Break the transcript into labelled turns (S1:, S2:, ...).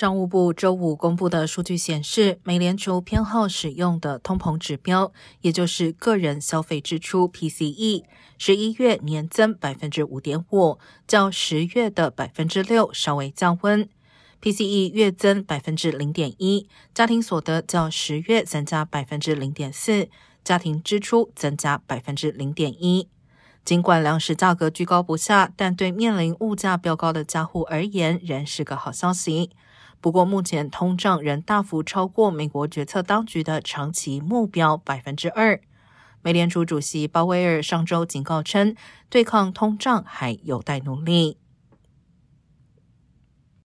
S1: 商务部周五公布的数据显示，美联储偏好使用的通膨指标，也就是个人消费支出 （PCE），十一月年增百分之五点五，较十月的百分之六稍微降温。PCE 月增百分之零点一，家庭所得较十月增加百分之零点四，家庭支出增加百分之零点一。尽管粮食价格居高不下，但对面临物价飙高的家户而言，仍是个好消息。不过，目前通胀仍大幅超过美国决策当局的长期目标百分之二。美联储主席鲍威尔上周警告称，对抗通胀还有待努力。